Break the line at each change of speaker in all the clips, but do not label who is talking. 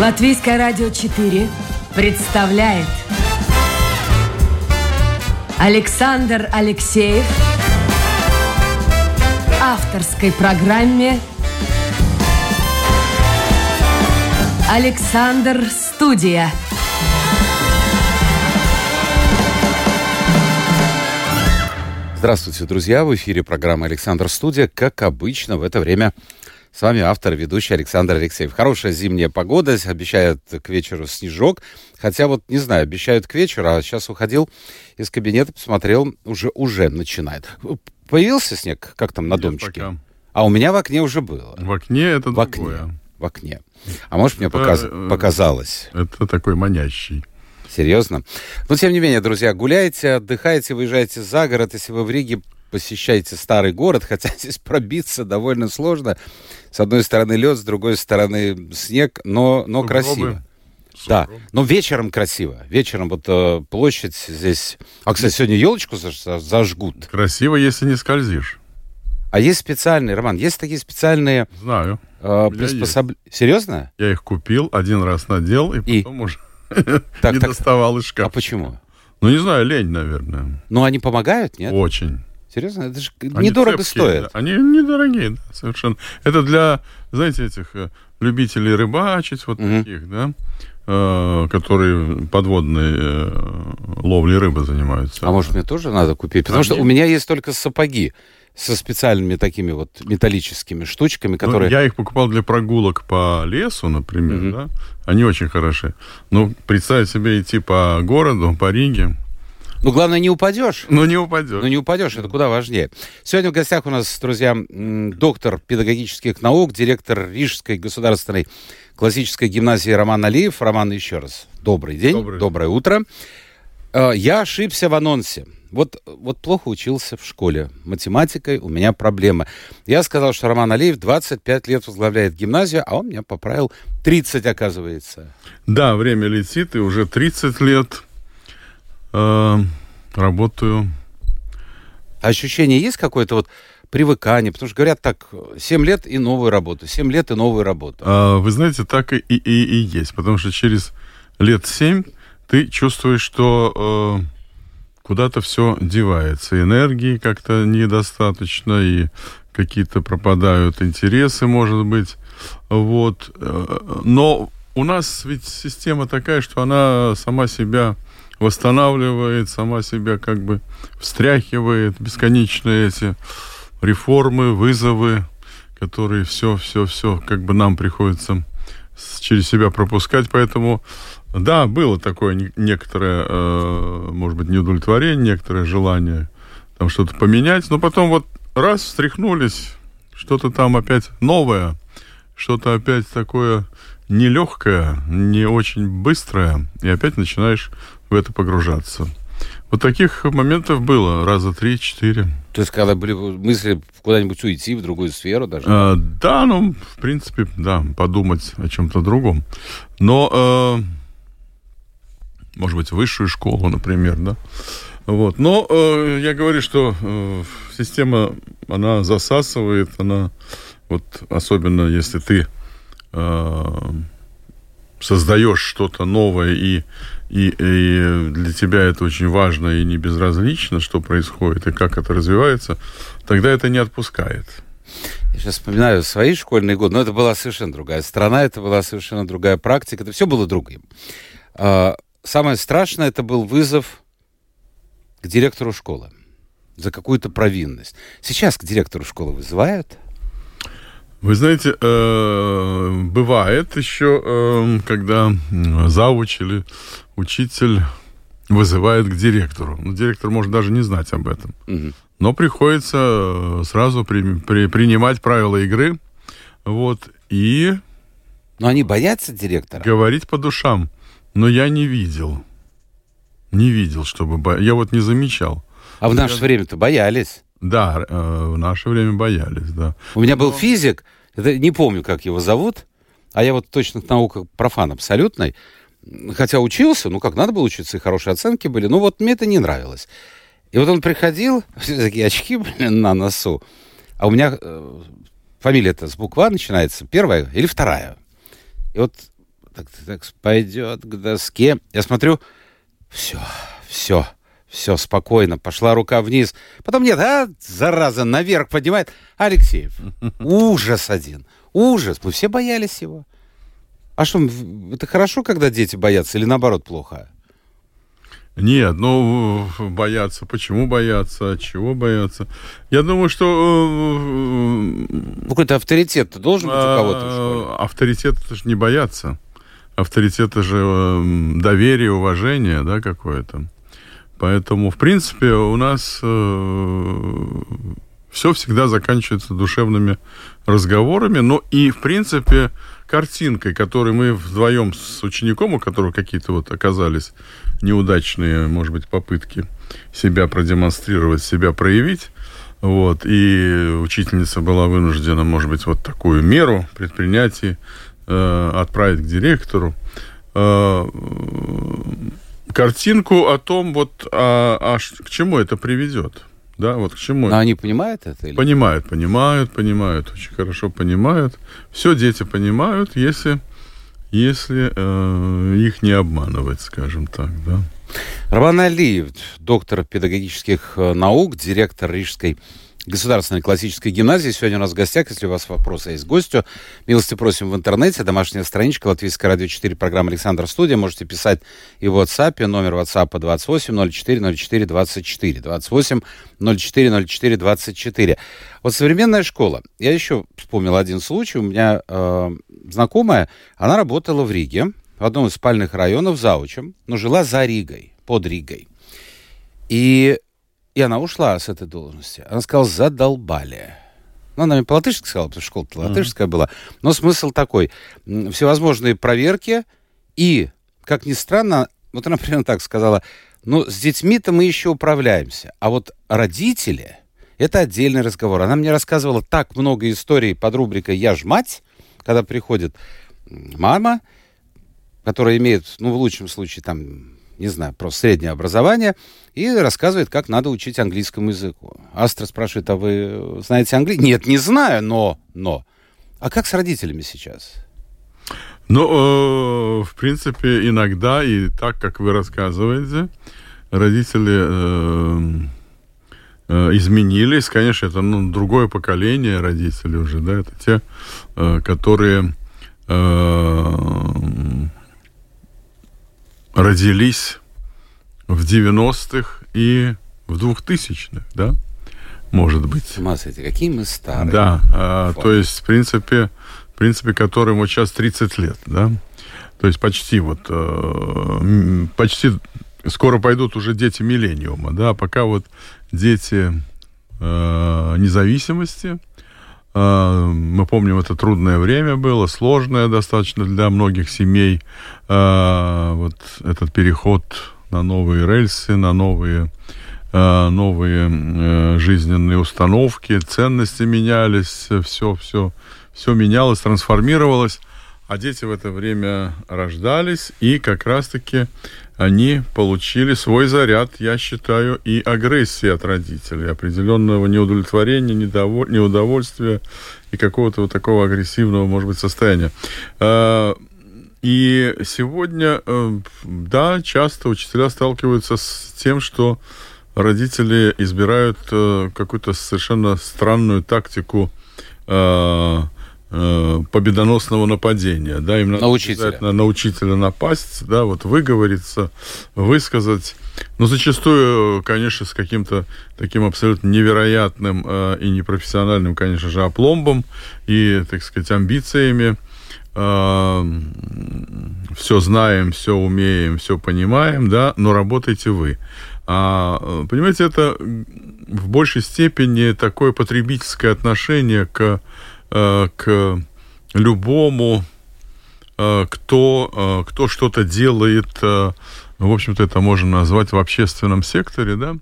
Латвийское радио 4 представляет Александр Алексеев авторской программе Александр Студия.
Здравствуйте, друзья! В эфире программа «Александр Студия». Как обычно, в это время с вами автор, ведущий Александр Алексеев. Хорошая зимняя погода, обещают к вечеру снежок. Хотя вот, не знаю, обещают к вечеру, а сейчас уходил из кабинета, посмотрел, уже, уже начинает. Появился снег, как там на
Нет,
домчике?
пока.
А у меня в окне уже было.
В окне это
В окне.
другое.
В окне. А может, мне
Это,
показ-
э,
показалось.
Это такой манящий.
Серьезно? Но, тем не менее, друзья, гуляйте, отдыхайте, выезжайте за город. Если вы в Риге посещаете старый город, хотя здесь пробиться довольно сложно. С одной стороны лед, с другой стороны снег, но, но
Сугробы.
красиво. Да, но вечером красиво. Вечером вот э, площадь здесь... А, кстати, сегодня елочку заж- за- зажгут.
Красиво, если не скользишь.
А есть специальные, Роман, есть такие специальные
Знаю.
э, приспособ- Серьезно?
Я их купил, один раз надел, и,
И?
потом уже
Так,
не
так.
доставал из
А
шкафа.
почему?
Ну, не знаю, лень, наверное.
Ну, они помогают, нет?
Очень.
Серьезно? Это же
Они
недорого
цепкие,
стоит.
да. Они недорогие, да, совершенно. Это для, знаете, этих э, любителей рыбачить, вот
Мгм.
таких, да, э, которые подводной э, ловлей рыбы занимаются.
А может, мне тоже надо купить? Потому что у меня есть только сапоги со специальными такими вот металлическими штучками,
Ну,
которые...
я их покупал для прогулок по лесу, например,
Мгм.
да. Они очень хороши. Ну, представь себе идти по городу, по Риге,
Ну, главное, не упадешь.
ну, не упадешь.
Ну, не упадешь, это куда важнее. Сегодня в гостях у нас, друзья, доктор педагогических наук, директор Рижской государственной классической гимназии Роман Алиев. Роман, еще раз, добрый день,
Добрый.
доброе утро. Э, Я ошибся в анонсе. Вот, вот плохо учился в школе. Математикой у меня проблема. Я сказал, что Роман Алиев 25 лет возглавляет гимназию, а он меня поправил 30, оказывается.
Да, время летит, и уже 30 лет работаю.
Ощущение есть какое-то вот привыкание? Потому что говорят так, 7 лет и новую работу, 7 лет и новую работу.
А, вы знаете, так и, и, и- и есть. Потому что через лет 7 ты чувствуешь, что э, куда-то все девается. Энергии как-то недостаточно, и какие-то пропадают интересы, может быть. Вот. Э, Но у нас ведь система такая, что она сама себя восстанавливает, сама себя как бы встряхивает, бесконечные эти реформы, вызовы, которые все, все, все как бы нам приходится через себя пропускать, поэтому да, было такое не- некоторое, э, может быть, неудовлетворение, некоторое желание там что-то поменять, но потом вот раз встряхнулись, что-то там опять новое, что-то опять такое нелегкое, не очень быстрое, и опять начинаешь в это погружаться. Вот таких моментов было раза три-четыре.
То есть, когда были мысли куда-нибудь уйти, в другую сферу даже.
Э, да, ну, в принципе, да, подумать о чем-то другом. Но, э, может быть, высшую школу, например, да. Вот. Но э, я говорю, что э, система, она засасывает, она, вот особенно если ты э, создаешь что-то новое, и, и, и для тебя это очень важно и не безразлично, что происходит и как это развивается, тогда это не отпускает.
Я сейчас вспоминаю свои школьные годы, но это была совершенно другая страна, это была совершенно другая практика, это все было другим. А, Самое страшное, это был вызов к директору школы за какую-то провинность. Сейчас к директору школы вызывают?
Вы знаете, э, бывает еще, э, когда завуч или учитель вызывает к директору. Ну, директор может даже не знать об этом.
Мгм.
Но приходится э, сразу при- при- принимать правила игры вот, и
Но они боятся директора?
говорить по душам. Но я не видел. Не видел, чтобы... бо- Я вот не замечал.
А в наше время-то боялись.
Да, э, в наше время боялись, да.
У меня был физик, это, не помню, как его зовут, а я вот в точных науках профан абсолютный, хотя учился, ну как надо было учиться, и хорошие оценки были, ну вот мне это не нравилось. И вот он приходил, все такие очки были на носу, а у меня э, фамилия-то с буква начинается, первая или вторая. И вот так, так пойдет к доске. Я смотрю, все, все, все, спокойно. Пошла рука вниз. Потом нет, а, зараза, наверх поднимает. Алексеев, ужас один, ужас. Мы все боялись его. А что, это хорошо, когда дети боятся, или наоборот плохо?
Нет, ну, бояться. Почему бояться? От чего бояться? Я думаю, что...
Э, Какой-то авторитет должен быть у кого-то в школе.
Авторитет это же не бояться. Авторитет это же э, доверие, уважение, да, какое-то. Поэтому, в принципе, у нас э, все всегда заканчивается душевными разговорами, но и, в принципе, картинкой, которой мы вдвоем с учеником, у которого какие-то вот оказались неудачные, может быть, попытки себя продемонстрировать, себя проявить, вот, и учительница была вынуждена, может быть, вот такую меру предпринять и э, отправить к директору. Э, картинку о том, вот, а, а к чему это приведет. Да, вот к чему.
Но они понимают это? Или?
Понимают, понимают, понимают, очень хорошо понимают. Все дети понимают, если, если э, их не обманывать, скажем так, да.
Роман Алиев, доктор педагогических э, наук, директор Рижской Государственной классической гимназии. Сегодня у нас в гостях, если у вас вопросы есть гостю, милости просим в интернете, домашняя страничка, Латвийское радио 4, программа «Александр Студия». Можете писать и в WhatsApp, номер WhatsApp 28 04 04 24, 28 04 04 24. Вот современная школа. Я еще вспомнил один случай. У меня э, знакомая, она работала в Риге, в одном из спальных районов заучем, но жила за Ригой, под Ригой. И и она ушла с этой должности. Она сказала, задолбали. Ну, она мне по-латышски сказала, потому что школа-то латышская mm-hmm. была. Но смысл такой. Всевозможные проверки и, как ни странно, вот она примерно так сказала, ну, с детьми-то мы еще управляемся. А вот родители, это отдельный разговор. Она мне рассказывала так много историй под рубрикой «Я ж мать», когда приходит мама, которая имеет, ну, в лучшем случае, там, не знаю, просто среднее образование, и рассказывает, как надо учить английскому языку. Астра спрашивает, а вы знаете английский? Нет, не знаю, но, но. А как с родителями сейчас?
Ну, э, в принципе, иногда и так, как вы рассказываете, родители э, э, изменились. Конечно, это ну, другое поколение родителей уже, да, это те, которые родились в 90-х и в 2000-х, да? Может быть. С
ума какие мы старые.
Да, а, то есть, в принципе, в принципе, которым вот сейчас 30 лет, да? То есть почти вот, э, почти скоро пойдут уже дети миллениума, да, пока вот дети э, независимости, а, мы помним, это трудное время было, сложное достаточно для многих семей. А, вот этот переход на новые рельсы, на новые, а, новые э, жизненные установки, ценности менялись, все, все, все менялось, трансформировалось. А дети в это время рождались, и как раз-таки они получили свой заряд, я считаю, и агрессии от родителей, определенного неудовлетворения, недоволь... неудовольствия и какого-то вот такого агрессивного, может быть, состояния. А, и сегодня, э, да, часто учителя сталкиваются с тем, что родители избирают э, какую-то совершенно странную тактику а, победоносного нападения, да, им
надо на учителя.
на учителя напасть, да, вот выговориться, высказать, но зачастую, конечно, с каким-то таким абсолютно невероятным э, и непрофессиональным, конечно же, опломбом и, так сказать, амбициями. Э, все знаем, все умеем, все понимаем, да, но работайте вы. А, э, понимаете, это в большей степени такое потребительское отношение к Э, к любому, э, кто, э, кто что-то делает, в общем-то, это можно назвать в общественном секторе, да,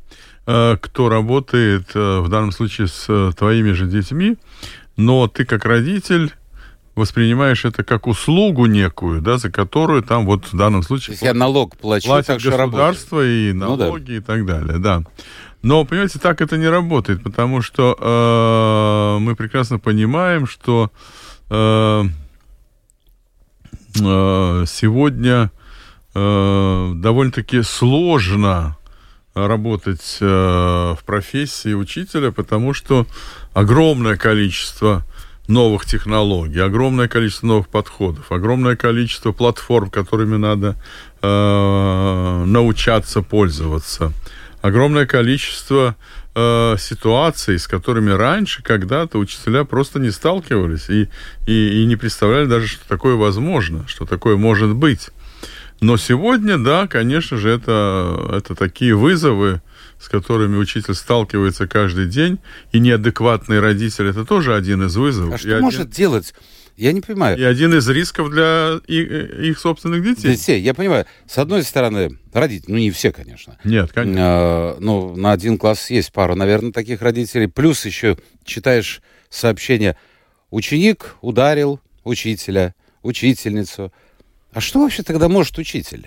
кто работает в данном случае с твоими же детьми, но ты как родитель воспринимаешь это как услугу некую, да, за которую там вот в данном случае...
То есть я налог плачу,
платит государство и налоги ну, да. и так далее, да. Но, понимаете, так это не работает, потому что э, мы прекрасно понимаем, что э, э, сегодня э, довольно-таки сложно работать э, в профессии учителя, потому что огромное количество новых технологий, огромное количество новых подходов, огромное количество платформ, которыми надо э, научаться пользоваться, огромное количество э, ситуаций, с которыми раньше когда-то учителя просто не сталкивались и, и, и не представляли даже, что такое возможно, что такое может быть. Но сегодня, да, конечно же, это, это такие вызовы, с которыми учитель сталкивается каждый день, и неадекватный родитель это тоже один из вызовов.
А что и может один... делать? Я не понимаю.
И один из рисков для их, их собственных детей.
Детей, я понимаю. С одной стороны, родители, ну не все, конечно.
Нет, конечно.
А, ну, на один класс есть пару, наверное, таких родителей. Плюс еще читаешь сообщение, ученик ударил учителя, учительницу. А что вообще тогда может учитель?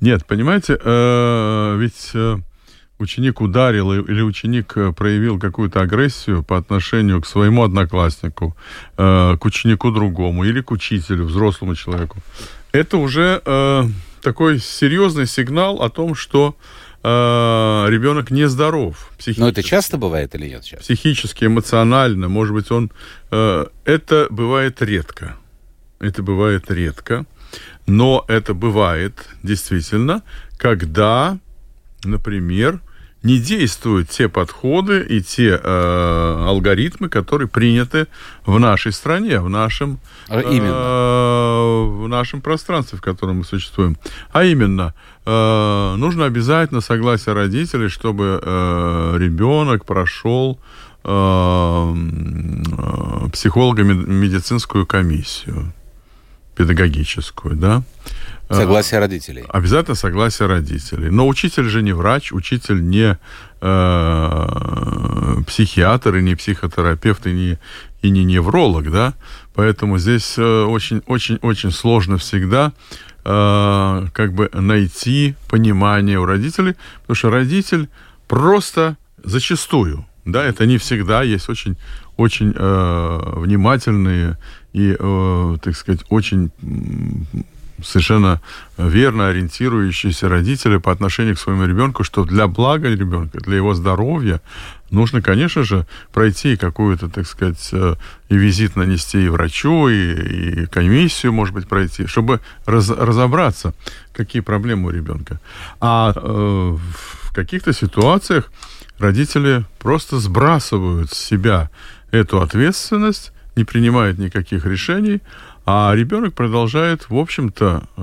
Нет, понимаете, э, ведь... Э, ученик ударил или ученик э, проявил какую-то агрессию по отношению к своему однокласснику, э, к ученику другому или к учителю, взрослому человеку, это уже э, такой серьезный сигнал о том, что ребенок нездоров.
Но это часто бывает или нет? Сейчас?
Психически, эмоционально, может быть, он... Это бывает редко. Это бывает редко. Но это бывает действительно, когда например, не действуют те подходы и те э, алгоритмы, которые приняты в нашей стране, в нашем,
а именно. э,
в нашем пространстве, в котором мы существуем. А именно, э, нужно обязательно согласие родителей, чтобы э, ребенок прошел э, э, психолого-медицинскую комиссию педагогическую, да.
Согласие родителей.
Обязательно согласие родителей. Но учитель же не врач, учитель не э, психиатр и не психотерапевт и не, и не невролог, да. Поэтому здесь очень-очень-очень э, сложно всегда э, как бы найти понимание у родителей, потому что родитель просто зачастую, да, это не всегда, есть очень очень э, внимательные и, э, так сказать, очень совершенно верно ориентирующиеся родители по отношению к своему ребенку, что для блага ребенка, для его здоровья нужно, конечно же, пройти какую-то, так сказать, э, и визит нанести и врачу, и, и комиссию, может быть, пройти, чтобы раз, разобраться, какие проблемы у ребенка. А э, в каких-то ситуациях родители просто сбрасывают с себя эту ответственность, не принимают никаких решений, а ребенок продолжает, в общем-то, э,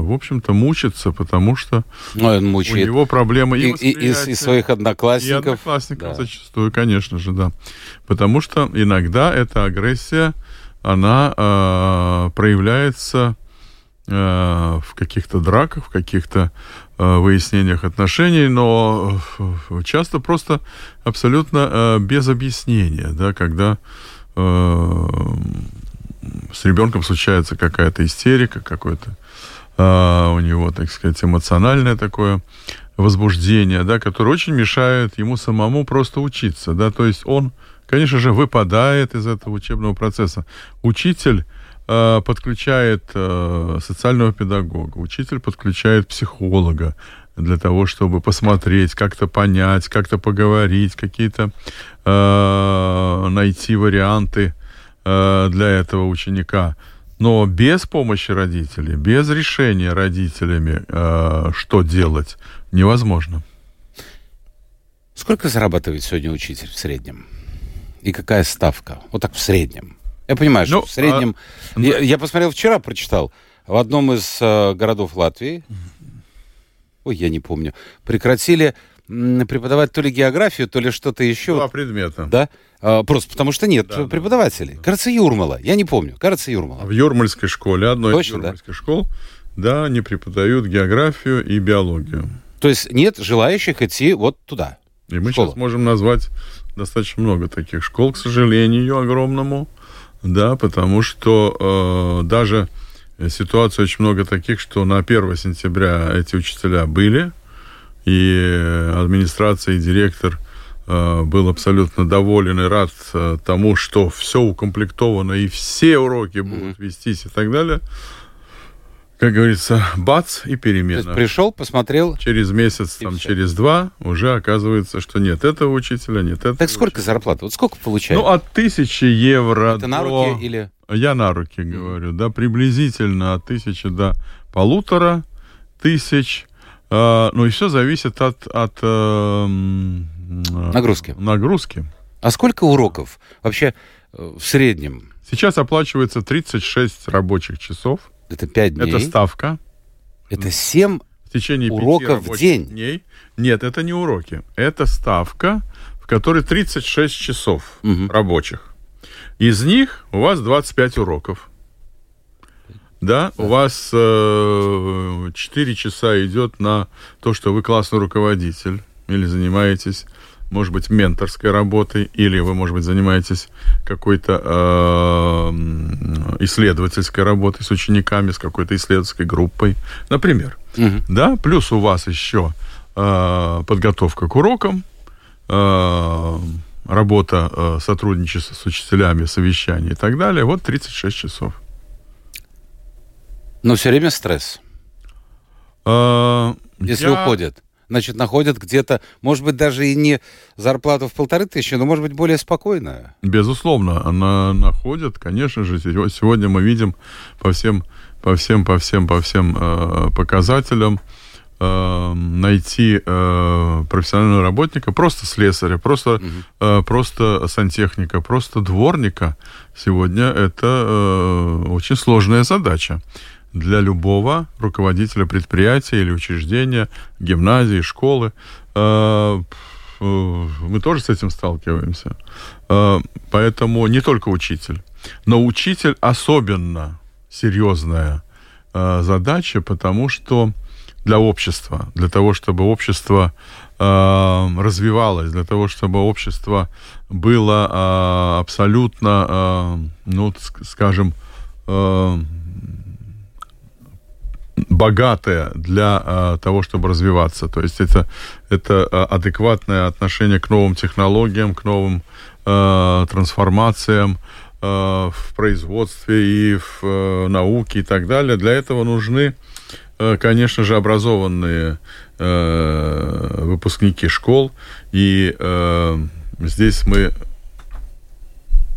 в общем-то, мучиться, потому что
ну, он мучает.
у него проблемы
и, и, и, и своих одноклассников. И
одноклассников да. зачастую, конечно же, да. Потому что иногда эта агрессия, она э, проявляется э, в каких-то драках, в каких-то э, выяснениях отношений, но э, часто просто абсолютно э, без объяснения, да, когда э, с ребенком случается какая-то истерика, какое-то э, у него, так сказать, эмоциональное такое возбуждение, да, которое очень мешает ему самому просто учиться, да, то есть он, конечно же, выпадает из этого учебного процесса. Учитель э, подключает э, социального педагога, учитель подключает психолога для того, чтобы посмотреть, как-то понять, как-то поговорить, какие-то э, найти варианты Э, для этого ученика. Но без помощи родителей, без решения родителями, э, что делать, невозможно.
Сколько зарабатывает сегодня учитель в среднем? И какая ставка? Вот так в среднем. Я понимаю, что ну, в среднем... А... Я, я посмотрел вчера, прочитал. В одном из э, городов Латвии, ой, я не помню, прекратили преподавать то ли географию, то ли что-то еще.
Два предмета.
Да? А, просто потому что нет да, преподавателей. Да. Кажется, Юрмала. Я не помню. Кажется, Юрмала.
В Юрмальской школе, одной Точно, из юрмальских да? школ, да, они преподают географию и биологию.
То есть нет желающих идти вот туда.
И мы школу. сейчас можем назвать достаточно много таких школ, к сожалению, огромному. Да, потому что э, даже ситуация очень много таких, что на 1 сентября эти учителя были, и администрация и директор э, был абсолютно доволен и рад э, тому, что все укомплектовано и все уроки будут вестись и так далее. как говорится, бац и
То есть
перемена.
пришел, посмотрел.
Через месяц, там,
всё.
через два уже оказывается, что нет этого учителя, нет этого.
Так сколько
учителя.
зарплата? Вот сколько получает?
Ну, от тысячи евро
Это на
до-
руки или...
Я на руки говорю, да, приблизительно от тысячи до полутора тысяч. А, ну и все зависит от, от э, э,
Нагрузки.
нагрузки.
А сколько уроков вообще э, в среднем?
Сейчас оплачивается 36 рабочих часов.
Это 5 дней.
Это ставка.
Это 7
В течение
Уроков в день?
дней. Нет, это не уроки. Это ставка, в которой 36 часов
Мгм.
рабочих. Из них у вас 25 уроков. Да, у вас э, 4 часа идет на то, что вы классный руководитель или занимаетесь, может быть, менторской работой, или вы, может быть, занимаетесь какой-то э, исследовательской работой с учениками, с какой-то исследовательской группой, например.
Мгм.
Да, плюс у вас еще э, подготовка к урокам, э, работа, э, сотрудничество с учителями, совещания и так далее. Вот 36 часов.
Но все время стресс.
Э,
Если
я-
уходят. Значит, находят где-то, может быть, даже и не зарплату в полторы тысячи, но, может быть, более спокойную.
Безусловно, она находит, конечно же, сего- сегодня мы видим по всем, по всем, по всем, по всем э, показателям э, найти э, профессионального работника, просто слесаря, просто, э, просто сантехника, просто дворника. Сегодня это э, очень сложная задача для любого руководителя предприятия или учреждения, гимназии, школы. Э, э, Мы тоже с этим сталкиваемся. Э, Поэтому не только учитель, но учитель особенно серьезная задача, потому что для общества, для того, чтобы общество развивалось, для того, чтобы общество было абсолютно, ну, ск- скажем, богатое для э, того, чтобы развиваться. То есть это, это э, адекватное отношение к новым технологиям, к новым э, трансформациям э, в производстве и в э, науке и так далее. Для этого нужны, э, конечно же, образованные э, выпускники школ. И э, здесь мы,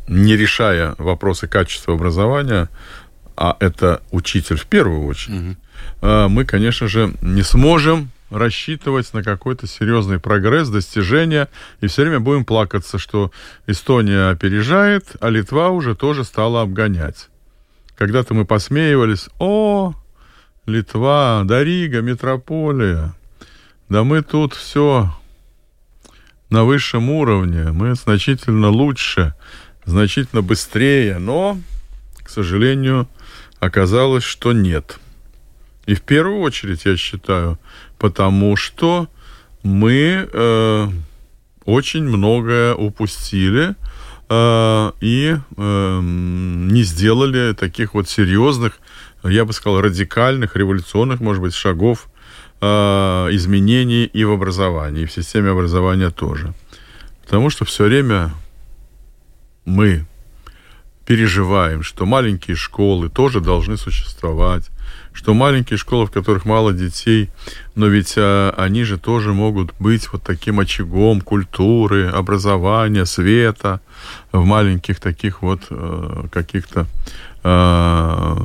не решая вопросы качества образования, а это учитель в первую очередь, мы, конечно же, не сможем рассчитывать на какой-то серьезный прогресс, достижения, и все время будем плакаться, что Эстония опережает, а Литва уже тоже стала обгонять. Когда-то мы посмеивались, о, Литва, Дарига, метрополия, да мы тут все на высшем уровне, мы значительно лучше, значительно быстрее, но, к сожалению, оказалось, что нет. И в первую очередь, я считаю, потому что мы э, очень многое упустили э, и э, не сделали таких вот серьезных, я бы сказал, радикальных, революционных, может быть, шагов э, изменений и в образовании, и в системе образования тоже. Потому что все время мы переживаем, что маленькие школы тоже должны существовать, что маленькие школы, в которых мало детей, но ведь а, они же тоже могут быть вот таким очагом культуры, образования, света в маленьких таких вот э, каких-то э,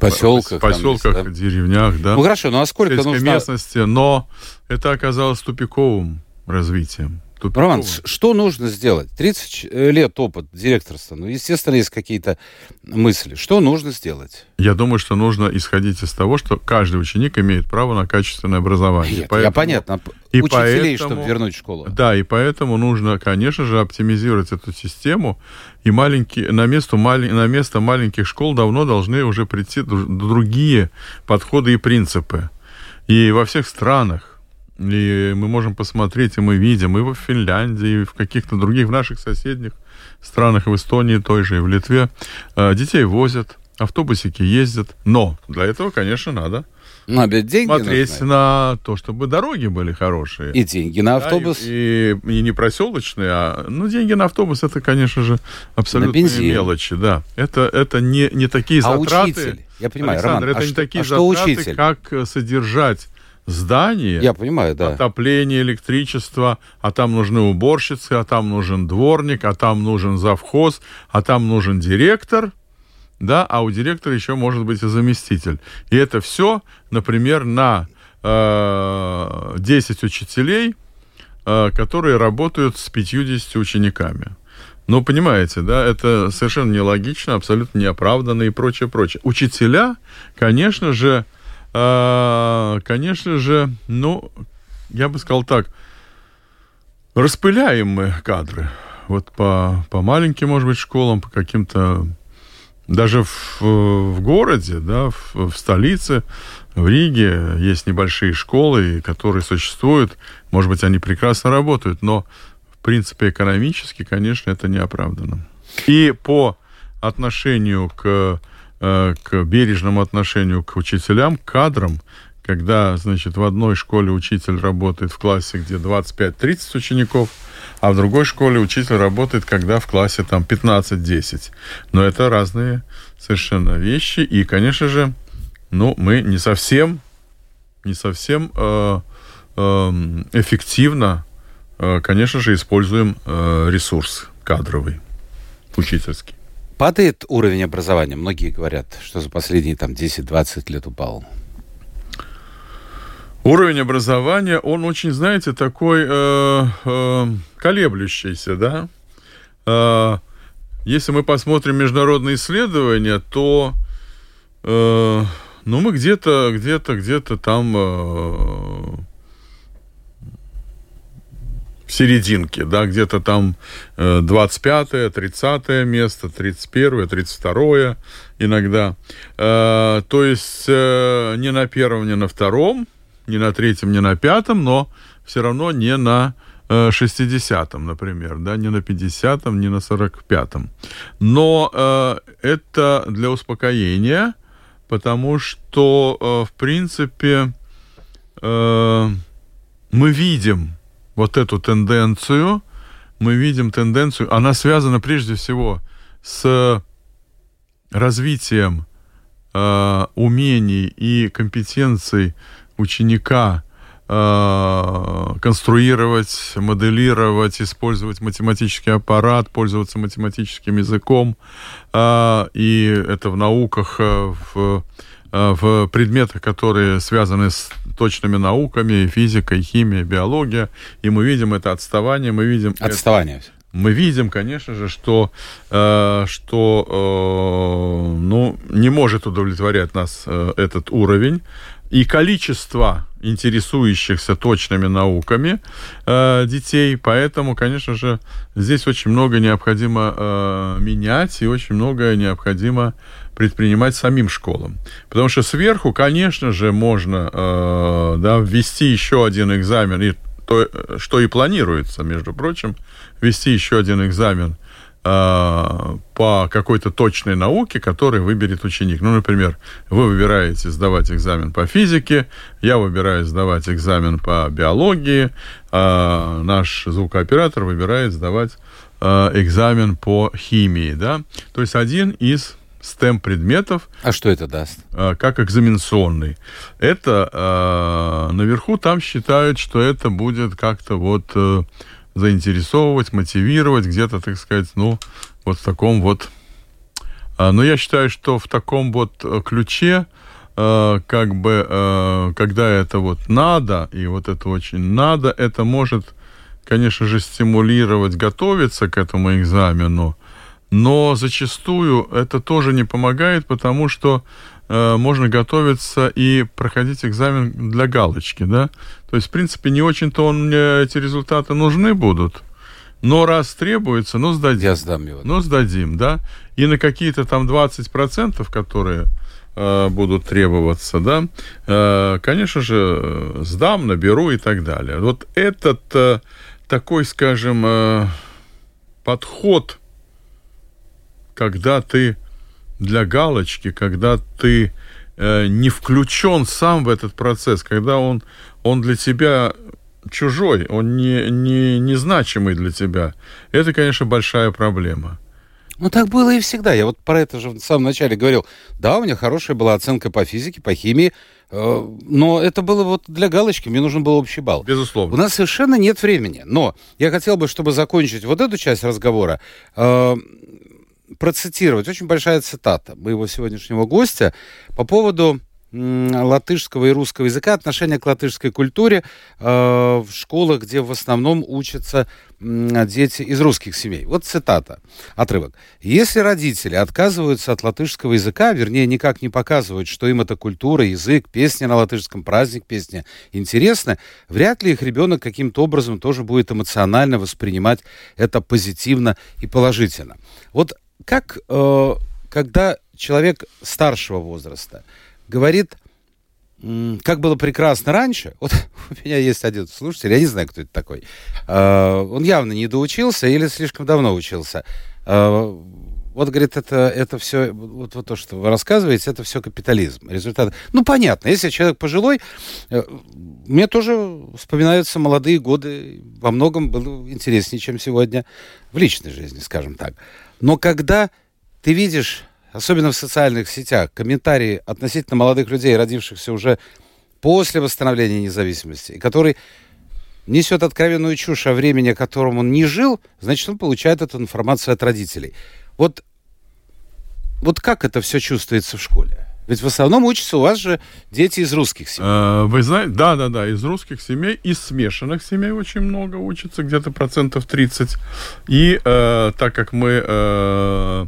Поселках, там,
поселках,
если, да.
деревнях, да
Ну хорошо, ну а сколько нужно...
местности, но это оказалось тупиковым развитием. Тупиковым.
Роман, что нужно сделать? 30 ч- э, лет опыт директорства. Ну, естественно, есть какие-то мысли. Что нужно сделать?
Я думаю, что нужно исходить из того, что каждый ученик имеет право на качественное образование.
Нет,
Поэтому-
я понятно.
и
Учителей,
поэтому-
чтобы вернуть школу.
Да, и поэтому нужно, конечно же, оптимизировать эту систему. И маленькие, на, место, мали- на место маленьких школ давно должны уже прийти дру- другие подходы и принципы. И во всех странах. И мы можем посмотреть, и мы видим, и в Финляндии, и в каких-то других, в наших соседних странах, в Эстонии той же, и в Литве. э, Детей возят, автобусики ездят. Но для этого, конечно, надо
Но опять деньги
смотреть
нужны.
на то, чтобы дороги были хорошие.
И деньги на
Да,
автобус.
и, и- и не проселочные, а ну, деньги на автобус это, конечно же, абсолютно мелочи, да. Это, это не, не такие
А
затраты.
учитель? Я понимаю,
Александр,
Роман,
это
а
не
что-
такие
а
затраты,
учитель?
как э, содержать здание,
Я понимаю, да.
отопление, электричество, а там нужны уборщицы, а там нужен дворник, а там нужен завхоз, а там нужен директор, да, а у директора еще может быть и заместитель. И это все, например, на э, 10 учителей, э, которые работают с 50 учениками. Ну, понимаете, да, это совершенно нелогично, абсолютно неоправданно и прочее, прочее. Учителя, конечно же, э, конечно же, ну, я бы сказал так, распыляем мы кадры. Вот по, по маленьким, может быть, школам, по каким-то даже в, в городе, да, в, в столице, в Риге есть небольшие школы, которые существуют. Может быть, они прекрасно работают, но в принципе экономически, конечно, это неоправданно. И по отношению к, э, к бережному отношению к учителям, к кадрам, когда, значит, в одной школе учитель работает в классе, где 25-30 учеников, а в другой школе учитель работает, когда в классе там 15-10. Но это разные совершенно вещи. И, конечно же, ну, мы не совсем, не совсем э, э, эффективно, э, конечно же, используем э, ресурс кадровый, учительский.
Падает уровень образования. Многие говорят, что за последние там 10-20 лет упал.
Уровень образования, он очень, знаете, такой э, э, колеблющийся, да. Э, если мы посмотрим международные исследования, то, э, ну, мы где-то, где-то, где-то там э, серединке, да, где-то там э, 25 30 место, 31 32 иногда. Э, то есть э, не на первом, не на втором, не на третьем, не на пятом, но все равно не на э, 60-м, например, да, не на 50-м, не на 45-м. Но э, это для успокоения, потому что, э, в принципе, э, мы видим вот эту тенденцию, мы видим тенденцию, она связана прежде всего с развитием э, умений и компетенций ученика э, конструировать, моделировать, использовать математический аппарат, пользоваться математическим языком. Э, и это в науках, э, в, в предметах, которые связаны с точными науками, физикой, химией, биология. И мы видим это отставание, мы видим... это-
Отставание.
мы видим, конечно же, что, э, что э, ну, не может удовлетворять нас э, этот уровень. И количество интересующихся точными науками э, детей, поэтому, конечно же, здесь очень много необходимо э, менять и очень многое необходимо предпринимать самим школам. Потому что сверху, конечно же, можно э, да, ввести еще один экзамен, и то, э, что и планируется, между прочим, ввести еще один экзамен э, по какой-то точной науке, который выберет ученик. Ну, например, вы выбираете сдавать экзамен по физике, я выбираю сдавать экзамен по биологии, а наш звукооператор выбирает сдавать э, экзамен по химии, да. То есть один из STEM предметов,
А что это даст?
э, как экзаменационный. Это э, наверху там считают, что это будет как-то вот э, заинтересовывать, мотивировать, где-то, так сказать, ну, вот в таком вот... А, но я считаю, что в таком вот э, ключе, э, как бы, э, когда это вот надо, и вот это очень надо, это может, конечно же, стимулировать, готовиться к этому экзамену, но зачастую это тоже не помогает, потому что э, можно готовиться и проходить экзамен для галочки, да. То есть, в принципе, не очень-то он мне эти результаты нужны будут, но раз требуется, ну, сдадим.
Я сдам его.
Ну, сдадим, да. И на какие-то там 20%, которые э, будут требоваться, да, э, конечно же, сдам, наберу и так далее. Вот этот э, такой, скажем, э, подход, когда ты для галочки, когда ты э, не включен сам в этот процесс, когда он, он для тебя чужой, он не, не, незначимый для тебя, это, конечно, большая проблема.
Ну, так было и всегда. Я вот про это же в самом начале говорил. Да, у меня хорошая была оценка по физике, по химии, э, но это было вот для галочки, мне нужен был общий балл.
Безусловно.
У нас совершенно нет времени. Но я хотел бы, чтобы закончить вот эту часть разговора, э, процитировать. Очень большая цитата моего сегодняшнего гостя по поводу латышского и русского языка, отношение к латышской культуре э, в школах, где в основном учатся э, дети из русских семей. Вот цитата, отрывок. «Если родители отказываются от латышского языка, вернее, никак не показывают, что им эта культура, язык, песня на латышском, праздник, песня интересны, вряд ли их ребенок каким-то образом тоже будет эмоционально воспринимать это позитивно и положительно». Вот как, э, когда человек старшего возраста говорит, как было прекрасно раньше. Вот у меня есть один слушатель, я не знаю, кто это такой. Э, он явно не доучился или слишком давно учился. Э, вот, говорит, это, это все, вот, вот то, что вы рассказываете, это все капитализм. Результат. Ну, понятно, если человек пожилой, э, мне тоже вспоминаются молодые годы, во многом было интереснее, чем сегодня в личной жизни, скажем так. Но когда ты видишь особенно в социальных сетях, комментарии относительно молодых людей, родившихся уже после восстановления независимости, и который несет откровенную чушь о времени, о котором он не жил, значит, он получает эту информацию от родителей. Вот, вот как это все чувствуется в школе? Ведь в основном учатся у вас же дети из русских семей.
А, вы знаете, да, да, да, из русских семей, из смешанных семей очень много учатся, где-то процентов 30. И э, так как мы э,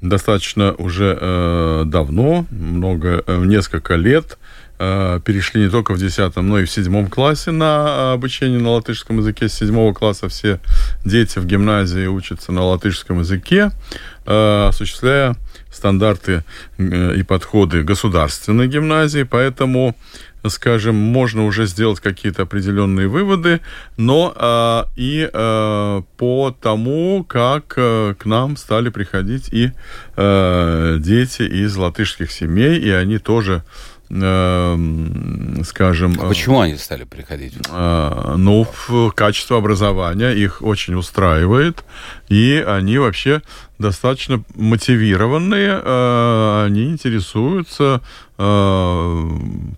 достаточно уже э, давно, много, э, несколько лет, э, перешли не только в 10, но и в 7 классе на обучение на латышском языке. С 7 класса все дети в гимназии учатся на латышском языке, э, осуществляя стандарты э, и подходы государственной гимназии, поэтому скажем, можно уже сделать какие-то определенные выводы, но э, и э, по тому, как э, к нам стали приходить и э, дети из латышских семей, и они тоже скажем...
А почему они стали приходить?
Э, ну, качество образования их очень устраивает, и они вообще достаточно мотивированные, э, они интересуются э,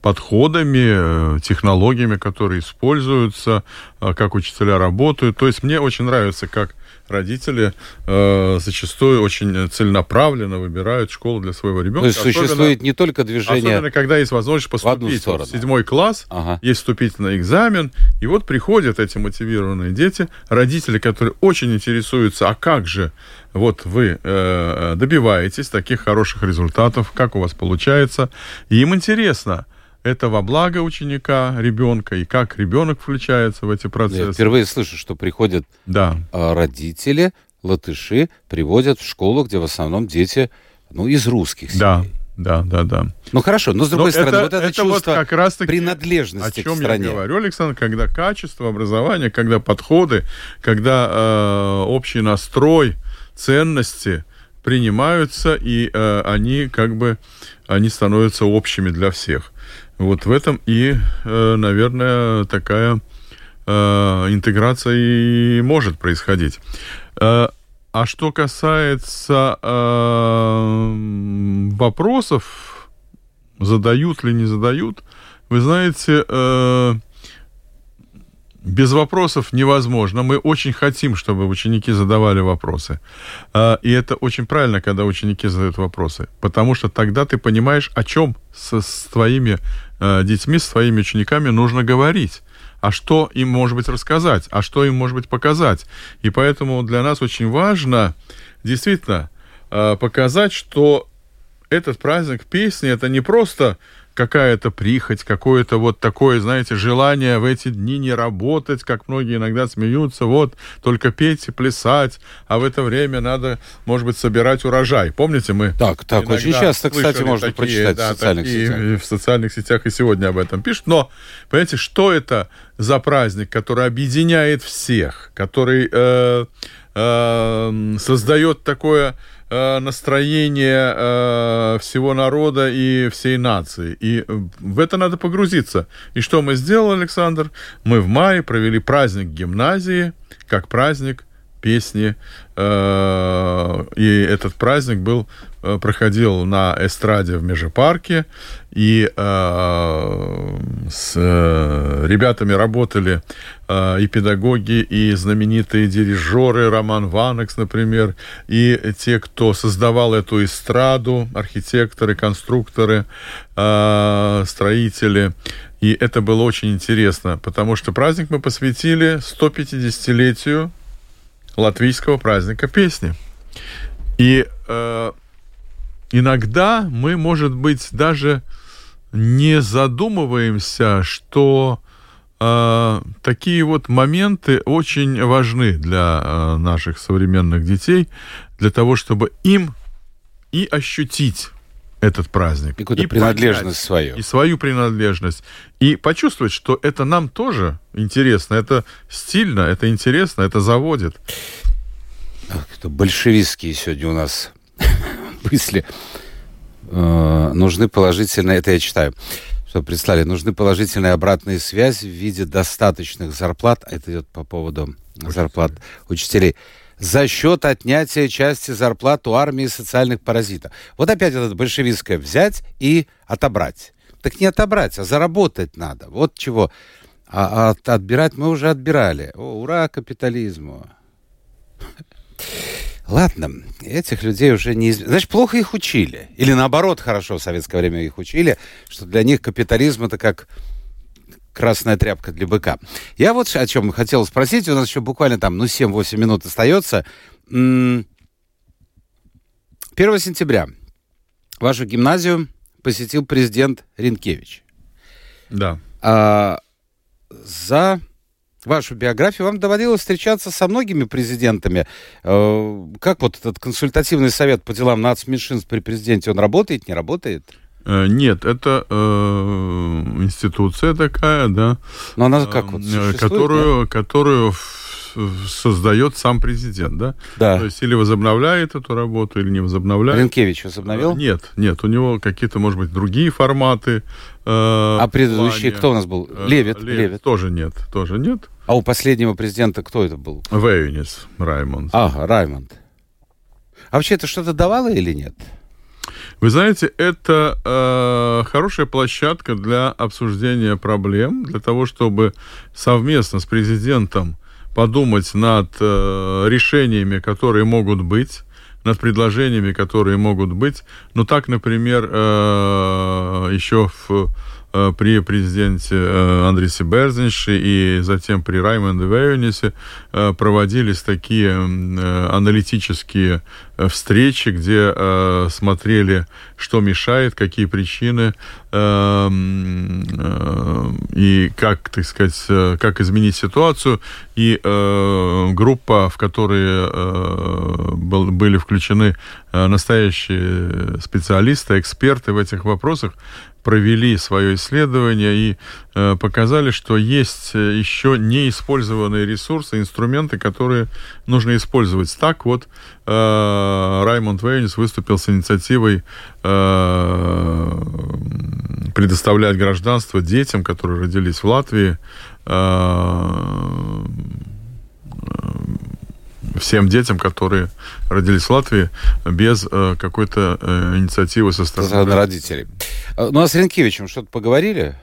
подходами, э, технологиями, которые используются, как учителя работают. То есть мне очень нравится, как родители э, зачастую очень целенаправленно выбирают школу для своего ребенка. То
есть существует не только движение...
Особенно, когда есть возможность поступить в, в седьмой класс, ага. есть вступительный экзамен, и вот приходят эти мотивированные дети, родители, которые очень интересуются, а как же вот вы э, добиваетесь таких хороших результатов, как у вас получается, и им интересно, это во благо ученика, ребенка, и как ребенок включается в эти процессы. Я
впервые слышу, что приходят да. А, родители, латыши, приводят в школу, где в основном дети ну, из русских семей.
Да. Да, да, да.
Ну хорошо, но с другой но стороны, это, вот это, это чувство вот как раз таки, принадлежности
о чем
к стране.
я говорю, Александр, когда качество образования, когда подходы, когда э, общий настрой, ценности принимаются, и э, они как бы они становятся общими для всех. Вот в этом и, э, наверное, такая э, интеграция и может происходить. Э, а что касается вопросов, задают ли не задают, вы знаете, без вопросов невозможно. Мы очень хотим, чтобы ученики задавали вопросы. А, и это очень правильно, когда ученики задают вопросы. Потому что тогда ты понимаешь, о чем со, с твоими э, детьми, с твоими учениками нужно говорить. А что им, может быть, рассказать, а что им, может быть, показать. И поэтому для нас очень важно действительно э, показать, что этот праздник песни это не просто какая-то прихоть, какое-то вот такое, знаете, желание в эти дни не работать, как многие иногда смеются, вот, только петь и плясать, а в это время надо, может быть, собирать урожай. Помните, мы
Так, так, очень часто, кстати, можно такие, прочитать да, в социальных такие, сетях.
В социальных сетях и сегодня об этом пишут. Но, понимаете, что это за праздник, который объединяет всех, который... Э, э, создает такое э, настроение э, всего народа и всей нации. И в это надо погрузиться. И что мы сделали, Александр? Мы в мае провели праздник гимназии, как праздник песни. Э, и этот праздник был э, проходил на эстраде в Межепарке, и э, с ребятами работали и педагоги, и знаменитые дирижеры, Роман Ванекс, например, и те, кто создавал эту эстраду, архитекторы, конструкторы, строители. И это было очень интересно, потому что праздник мы посвятили 150-летию латвийского праздника песни. И э, иногда мы, может быть, даже не задумываемся, что э, такие вот моменты очень важны для э, наших современных детей, для того, чтобы им и ощутить этот праздник.
И какую-то принадлежность свою.
И свою принадлежность. И почувствовать, что это нам тоже интересно, это стильно, это интересно, это заводит.
Кто большевистские сегодня у нас мысли. Э, нужны положительные, это я читаю, что прислали, нужны положительные обратные связи в виде достаточных зарплат, это идет по поводу зарплат учителей за счет отнятия части зарплат у армии социальных паразитов. Вот опять это большевистское взять и отобрать. Так не отобрать, а заработать надо. Вот чего. А, а отбирать мы уже отбирали. О, ура капитализму. Ладно, этих людей уже не... Значит, плохо их учили. Или наоборот, хорошо в советское время их учили, что для них капитализм это как красная тряпка для быка. Я вот о чем хотел спросить. У нас еще буквально там, ну, 7-8 минут остается. 1 сентября вашу гимназию посетил президент Ринкевич.
Да.
А, за вашу биографию вам доводилось встречаться со многими президентами. Э, как вот этот консультативный совет по делам нацменьшинств при президенте, он работает, не работает?
Э, нет, это э, институция такая, да.
Но она как вот
э, которую, да? которую создает сам президент, да?
Да.
То есть или возобновляет эту работу, или не возобновляет.
Ренкевич возобновил?
Нет, нет, у него какие-то, может быть, другие форматы.
Э, а предыдущий кто у нас был? Левит,
Левит. Левит. Тоже нет, тоже нет.
А у последнего президента кто это был?
Вейнис, Раймонд.
Ага, Раймонд. А вообще это что-то давало или нет?
Вы знаете, это э, хорошая площадка для обсуждения проблем, для того, чтобы совместно с президентом подумать над э, решениями, которые могут быть, над предложениями, которые могут быть. Ну так, например, э, еще в при президенте э, Андрисе Берзинше и затем при Раймонде Вейонисе э, проводились такие аналитические встречи, где смотрели, что мешает, какие причины и как, так сказать, как изменить ситуацию. И группа, в которой были включены настоящие специалисты, эксперты в этих вопросах, провели свое исследование и э, показали, что есть э, еще неиспользованные ресурсы, инструменты, которые нужно использовать. Так вот, э, Раймонд Вейнис выступил с инициативой э, предоставлять гражданство детям, которые родились в Латвии, э, всем детям, которые родились в Латвии, без э, какой-то э, инициативы со стороны
родителей. А, ну, а с Ренкевичем что-то поговорили?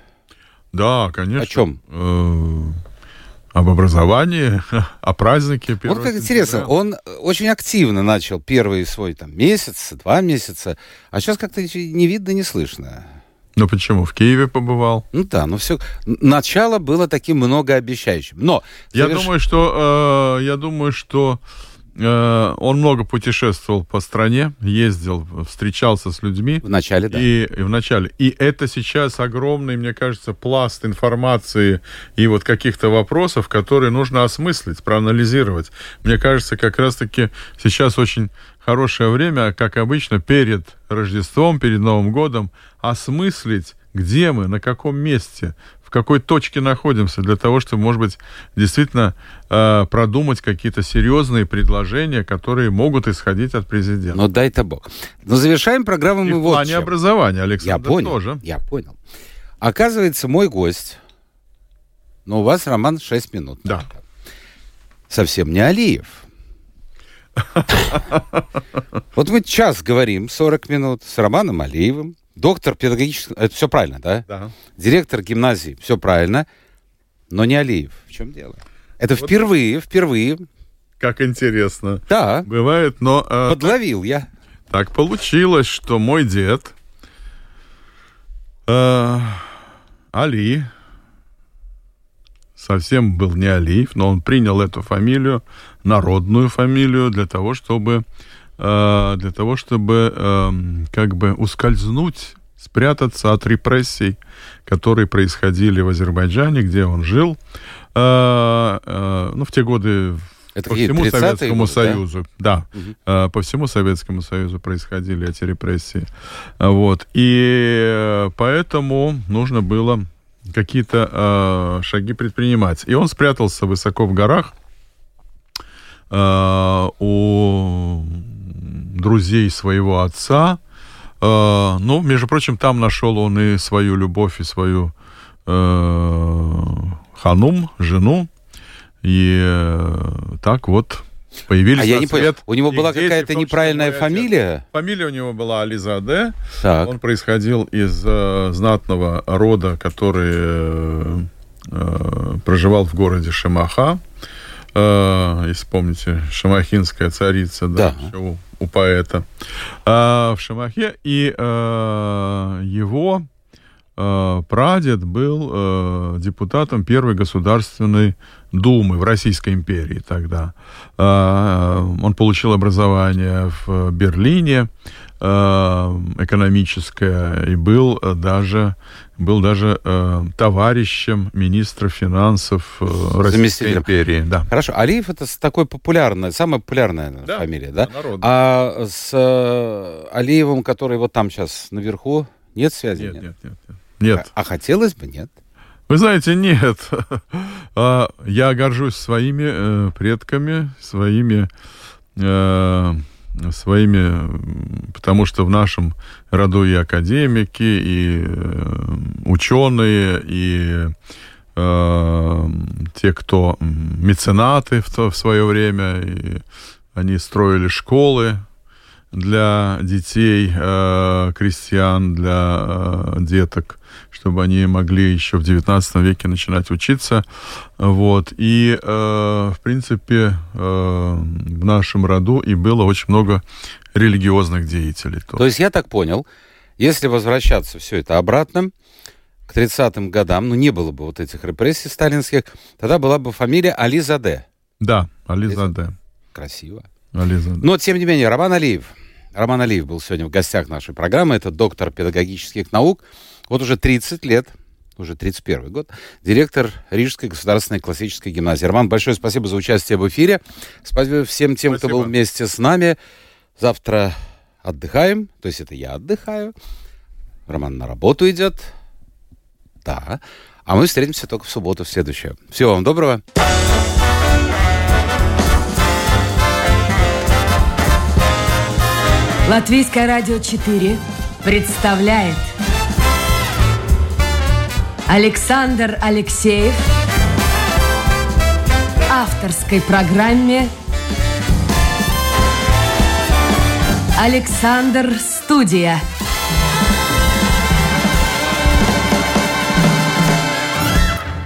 Да, конечно.
О чем?
Э, об образовании, о празднике.
Вот как интересно, он очень активно начал первый свой там месяц, два месяца, а сейчас как-то не видно, не слышно.
Ну почему? В Киеве побывал.
Ну да, ну все. Начало было таким многообещающим. Но
я думаю, что э, я думаю, что э, он много путешествовал по стране, ездил, встречался с людьми.
В начале, да.
И, и в начале. И это сейчас огромный, мне кажется, пласт информации и вот каких-то вопросов, которые нужно осмыслить, проанализировать. Мне кажется, как раз-таки сейчас очень хорошее время, как обычно, перед Рождеством, перед Новым годом, осмыслить, где мы, на каком месте, в какой точке находимся для того, чтобы, может быть, действительно э, продумать какие-то серьезные предложения, которые могут исходить от президента.
Ну, дай-то бог. Но завершаем программу
И
мы
в
вот
плане
чем.
образования, Александр,
Я понял,
тоже.
я понял. Оказывается, мой гость, но у вас, Роман, 6 минут.
Да.
Совсем не Алиев. Вот мы час говорим, 40 минут, с Романом Алиевым, доктор педагогического... Это все правильно, да?
Да.
Директор гимназии, все правильно, но не Алиев. В чем дело? Это
Вот-
впервые, впервые,
Как интересно.
да,
Бывает, но э,
подловил я.
так получилось, что мой дед э, Али совсем был не Алиев, но он принял эту фамилию, народную фамилию, для того, чтобы э, для того, чтобы эм, как бы ускользнуть, спрятаться от репрессий, которые происходили в Азербайджане, где он жил. Э, э, ну, в те годы
Это
по всему
30-е
Советскому
годы, да?
Союзу, да,
Мгм.
Э, по всему Советскому Союзу происходили эти репрессии, А, вот, и э, поэтому нужно было какие-то э, шаги предпринимать. И он спрятался высоко в горах э, у друзей своего отца. Э, ну, между прочим, там нашел он и свою любовь, и свою э, ханум, жену. И э, так вот появились
А я не понял,
свет
у него была какая-то неправильная фамилия?
Фамилия у него была Ализаде.
Так.
Он происходил из э, знатного рода, который э, э, проживал в городе Шамаха. Э, если помните, шамахинская царица, да,
Да.
у, у поэта. А, в Шамахе. И э, его э, прадед был э, депутатом Первой государственной думы в Российской империи тогда. А, Он получил образование в Берлине э, экономическое и был э, даже был даже э, товарищем министра финансов э, Российской империи. Да.
Хорошо, Алиев это такой популярная, самая популярная наверное,
Да,
фамилия, да?
народная.
А с э, Алиевым, который вот там сейчас наверху, нет связи?
Нет, нет, нет. нет. Нет.
А, а хотелось бы, нет?
Вы знаете, нет. А, Я горжусь своими э, предками, своими, э, своими, потому что в нашем роду и академики, и э, ученые, и э, те, кто меценаты в, то- в свое время, и они строили школы для детей, э, крестьян, для э, деток, чтобы они могли еще в XIX веке начинать учиться. Вот. И, э, в принципе, э, в нашем роду и было очень много религиозных деятелей. тоже.
То есть я так понял, если возвращаться все это обратно, к 30-м годам, ну не было бы вот этих репрессий сталинских, тогда была бы фамилия Ализаде.
Да, Ализаде.
Красиво.
Ализаде.
Но, тем не менее, Роман Алиев. Роман Алиев был сегодня в гостях нашей программы. Это доктор педагогических наук. Вот уже 30 лет, уже 31 год, директор Рижской государственной классической гимназии. Роман, большое спасибо за участие в эфире. Спасибо всем тем, кто
Спасибо.
был вместе с нами. Завтра отдыхаем, то есть это я отдыхаю. Роман на работу идет. Да. А мы встретимся только в субботу, в следующую. Всего вам доброго.
Латвийское радио 4 представляет Александр Алексеев авторской программе Александр Студия.